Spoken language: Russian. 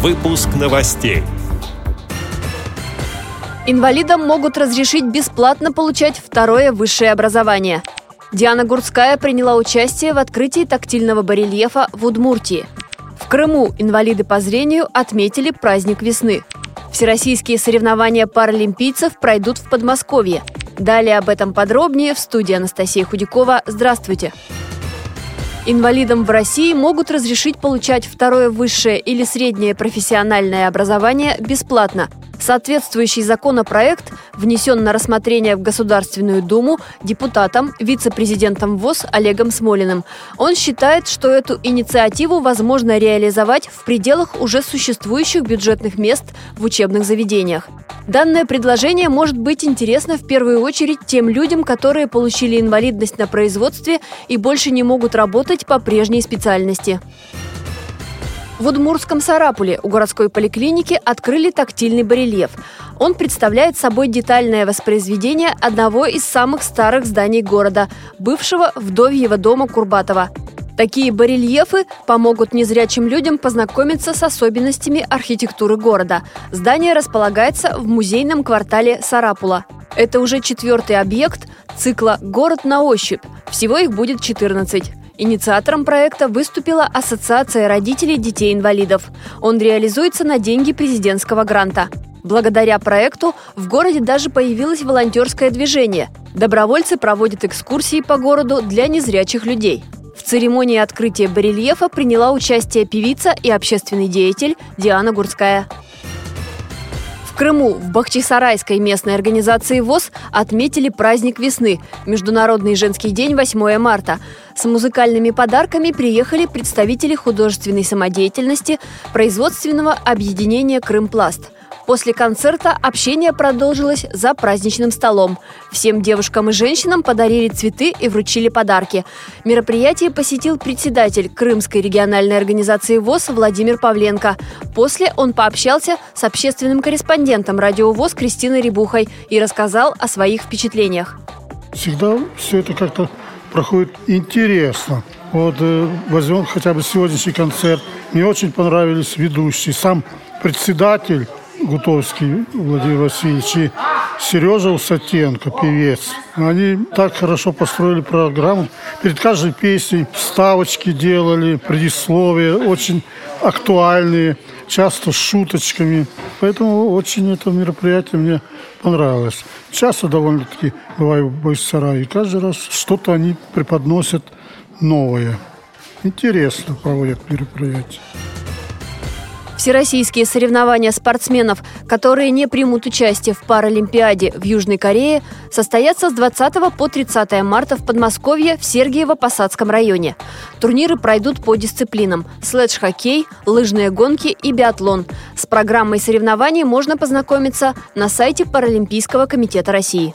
Выпуск новостей. Инвалидам могут разрешить бесплатно получать второе высшее образование. Диана Гурская приняла участие в открытии тактильного барельефа в Удмуртии. В Крыму инвалиды по зрению отметили праздник весны. Всероссийские соревнования паралимпийцев пройдут в Подмосковье. Далее об этом подробнее в студии Анастасия Худякова. Здравствуйте! Инвалидам в России могут разрешить получать второе высшее или среднее профессиональное образование бесплатно – Соответствующий законопроект внесен на рассмотрение в Государственную Думу депутатом, вице-президентом ВОЗ Олегом Смолиным. Он считает, что эту инициативу возможно реализовать в пределах уже существующих бюджетных мест в учебных заведениях. Данное предложение может быть интересно в первую очередь тем людям, которые получили инвалидность на производстве и больше не могут работать по прежней специальности. В Удмурском Сарапуле у городской поликлиники открыли тактильный барельеф. Он представляет собой детальное воспроизведение одного из самых старых зданий города, бывшего вдовьего дома Курбатова. Такие барельефы помогут незрячим людям познакомиться с особенностями архитектуры города. Здание располагается в музейном квартале Сарапула. Это уже четвертый объект цикла «Город на ощупь». Всего их будет 14. Инициатором проекта выступила Ассоциация родителей детей-инвалидов. Он реализуется на деньги президентского гранта. Благодаря проекту в городе даже появилось волонтерское движение. Добровольцы проводят экскурсии по городу для незрячих людей. В церемонии открытия барельефа приняла участие певица и общественный деятель Диана Гурская. Крыму в Бахчисарайской местной организации ВОЗ отметили праздник весны – Международный женский день 8 марта. С музыкальными подарками приехали представители художественной самодеятельности производственного объединения «Крымпласт». После концерта общение продолжилось за праздничным столом. Всем девушкам и женщинам подарили цветы и вручили подарки. Мероприятие посетил председатель Крымской региональной организации ВОЗ Владимир Павленко. После он пообщался с общественным корреспондентом радио ВОЗ Кристиной Рябухой и рассказал о своих впечатлениях. Всегда все это как-то проходит интересно. Вот э, возьмем хотя бы сегодняшний концерт. Мне очень понравились ведущие. Сам председатель Гутовский Владимир Васильевич и Сережа Усатенко, певец. Они так хорошо построили программу. Перед каждой песней ставочки делали, предисловия очень актуальные, часто с шуточками. Поэтому очень это мероприятие мне понравилось. Часто довольно-таки бываю в Бойсарае, и каждый раз что-то они преподносят новое. Интересно проводят мероприятия. Всероссийские соревнования спортсменов, которые не примут участие в Паралимпиаде в Южной Корее, состоятся с 20 по 30 марта в Подмосковье в Сергиево-Посадском районе. Турниры пройдут по дисциплинам – слэдж-хоккей, лыжные гонки и биатлон. С программой соревнований можно познакомиться на сайте Паралимпийского комитета России.